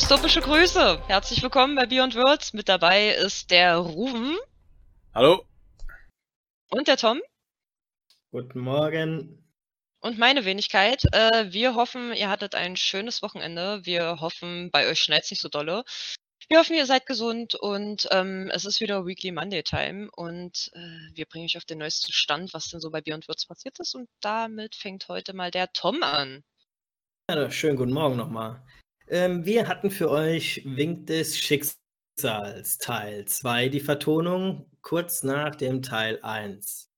Dystopische Grüße. Herzlich willkommen bei Beyond Worlds. Mit dabei ist der Ruven. Hallo. Und der Tom. Guten Morgen. Und meine Wenigkeit. Äh, wir hoffen, ihr hattet ein schönes Wochenende. Wir hoffen, bei euch schneit es nicht so dolle. Wir hoffen, ihr seid gesund und ähm, es ist wieder Weekly Monday Time und äh, wir bringen euch auf den neuesten Stand, was denn so bei Beyond Worlds passiert ist. Und damit fängt heute mal der Tom an. Ja, schönen guten Morgen nochmal. Ähm, wir hatten für euch Wink des Schicksals Teil 2, die Vertonung kurz nach dem Teil 1.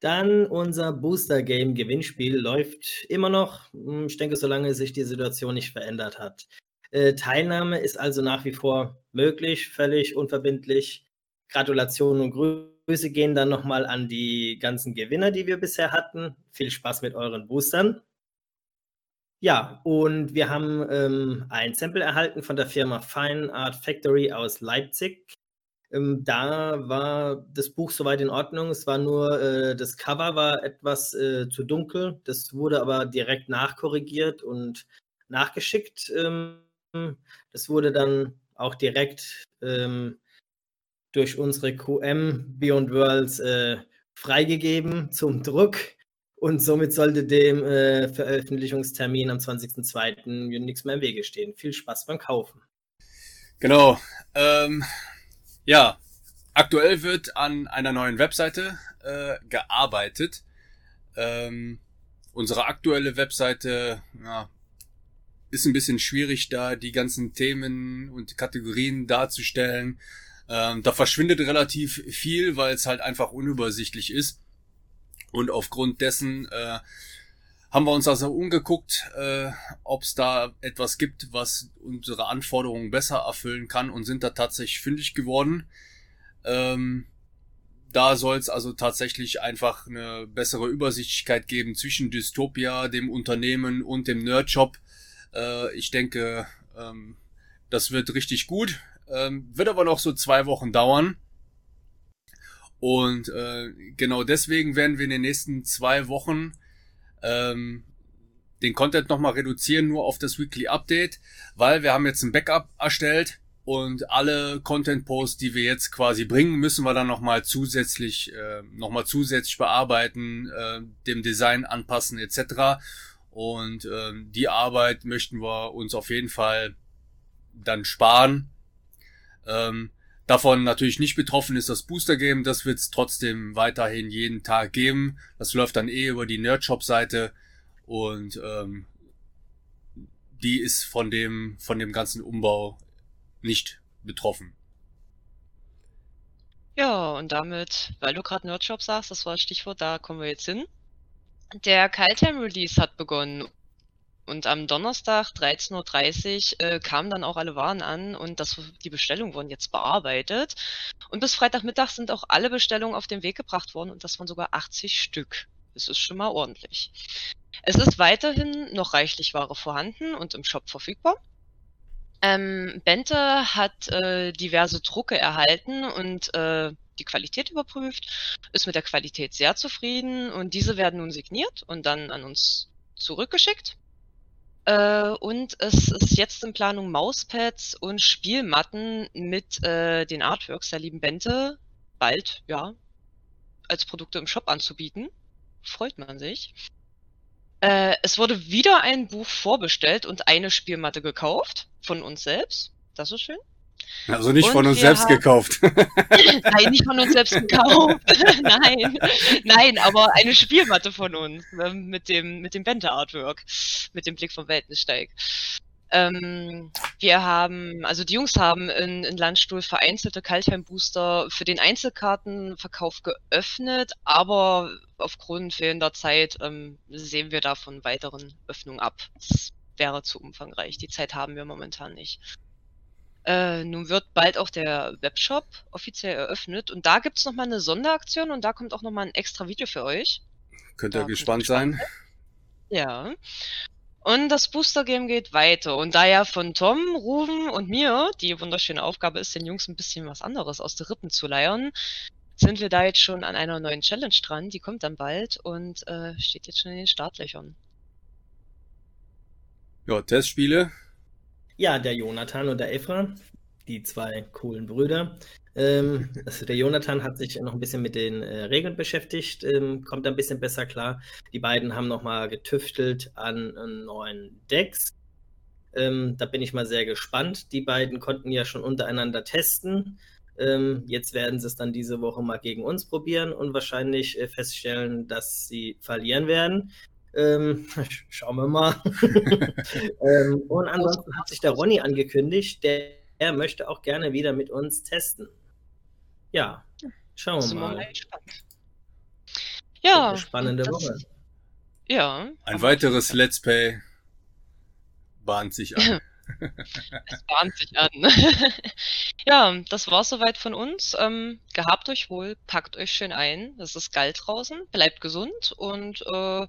Dann unser Booster Game Gewinnspiel läuft immer noch. Hm, ich denke, solange sich die Situation nicht verändert hat. Äh, Teilnahme ist also nach wie vor möglich, völlig unverbindlich. Gratulationen und Grüße gehen dann nochmal an die ganzen Gewinner, die wir bisher hatten. Viel Spaß mit euren Boostern. Ja, und wir haben ähm, ein Sample erhalten von der Firma Fine Art Factory aus Leipzig. Ähm, da war das Buch soweit in Ordnung. Es war nur, äh, das Cover war etwas äh, zu dunkel. Das wurde aber direkt nachkorrigiert und nachgeschickt. Ähm, das wurde dann auch direkt ähm, durch unsere QM Beyond Worlds äh, freigegeben zum Druck. Und somit sollte dem äh, Veröffentlichungstermin am 20.02. nichts mehr im Wege stehen. Viel Spaß beim Kaufen. Genau. Ähm, ja, aktuell wird an einer neuen Webseite äh, gearbeitet. Ähm, unsere aktuelle Webseite ja, ist ein bisschen schwierig, da die ganzen Themen und Kategorien darzustellen. Ähm, da verschwindet relativ viel, weil es halt einfach unübersichtlich ist. Und aufgrund dessen äh, haben wir uns also umgeguckt, äh, ob es da etwas gibt, was unsere Anforderungen besser erfüllen kann und sind da tatsächlich fündig geworden. Ähm, da soll es also tatsächlich einfach eine bessere Übersichtlichkeit geben zwischen Dystopia, dem Unternehmen und dem Nerdshop. Äh, ich denke, ähm, das wird richtig gut. Ähm, wird aber noch so zwei Wochen dauern. Und äh, genau deswegen werden wir in den nächsten zwei Wochen ähm, den Content nochmal reduzieren, nur auf das Weekly Update, weil wir haben jetzt ein Backup erstellt und alle Content-Posts, die wir jetzt quasi bringen, müssen wir dann nochmal zusätzlich, äh, nochmal zusätzlich bearbeiten, äh, dem Design anpassen etc. Und äh, die Arbeit möchten wir uns auf jeden Fall dann sparen. Ähm, Davon natürlich nicht betroffen ist das Booster Game. Das wird es trotzdem weiterhin jeden Tag geben. Das läuft dann eh über die Nerdshop-Seite und ähm, die ist von dem von dem ganzen Umbau nicht betroffen. Ja, und damit, weil du gerade Nerdshop sagst, das war das Stichwort, da kommen wir jetzt hin. Der Kaltheim Release hat begonnen und am Donnerstag 13.30 Uhr äh, kamen dann auch alle Waren an und das, die Bestellungen wurden jetzt bearbeitet. Und bis Freitagmittag sind auch alle Bestellungen auf den Weg gebracht worden und das waren sogar 80 Stück. Das ist schon mal ordentlich. Es ist weiterhin noch reichlich Ware vorhanden und im Shop verfügbar. Ähm, Bente hat äh, diverse Drucke erhalten und äh, die Qualität überprüft, ist mit der Qualität sehr zufrieden und diese werden nun signiert und dann an uns zurückgeschickt. Äh, und es ist jetzt in Planung Mauspads und Spielmatten mit äh, den Artworks der lieben Bente bald, ja, als Produkte im Shop anzubieten. Freut man sich. Äh, es wurde wieder ein Buch vorbestellt und eine Spielmatte gekauft von uns selbst. Das ist schön. Also nicht und von uns selbst haben... gekauft. Nein, nicht von uns selbst gekauft. nein, nein, aber eine Spielmatte von uns ähm, mit dem mit dem Bente Artwork, mit dem Blick vom Weltensteig. Ähm, wir haben, also die Jungs haben in, in Landstuhl vereinzelte Kaltheim-Booster für den Einzelkartenverkauf geöffnet, aber aufgrund fehlender Zeit ähm, sehen wir da von weiteren Öffnungen ab. Das wäre zu umfangreich. Die Zeit haben wir momentan nicht. Äh, nun wird bald auch der Webshop offiziell eröffnet und da gibt es nochmal eine Sonderaktion und da kommt auch nochmal ein extra Video für euch. Könnt ihr gespannt sein. Ja. Und das Booster Game geht weiter. Und da ja von Tom, Ruven und mir die wunderschöne Aufgabe ist, den Jungs ein bisschen was anderes aus der Rippen zu leiern, sind wir da jetzt schon an einer neuen Challenge dran. Die kommt dann bald und äh, steht jetzt schon in den Startlöchern. Ja, Testspiele Ja, der Jonathan und der Efra, die zwei coolen Brüder. Ähm, also der Jonathan hat sich noch ein bisschen mit den äh, Regeln beschäftigt, ähm, kommt ein bisschen besser klar. Die beiden haben nochmal getüftelt an, an neuen Decks. Ähm, da bin ich mal sehr gespannt. Die beiden konnten ja schon untereinander testen. Ähm, jetzt werden sie es dann diese Woche mal gegen uns probieren und wahrscheinlich äh, feststellen, dass sie verlieren werden. Ähm, schauen wir mal. ähm, und ansonsten hat sich der Ronny angekündigt, der, der, möchte auch gerne wieder mit uns testen. Ja, schauen wir mal. mal ja, spannende das, Woche. Ja. Ein weiteres Let's Play bahnt sich an. es bahnt sich an. ja, das war soweit von uns. Ähm, gehabt euch wohl, packt euch schön ein. Es ist geil draußen, bleibt gesund und äh,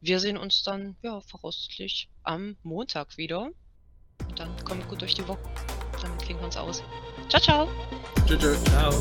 wir sehen uns dann, ja, voraussichtlich am Montag wieder. Und dann kommt gut durch die Woche. Damit klingen wir uns aus. Ciao, ciao. Tschüss. Ciao.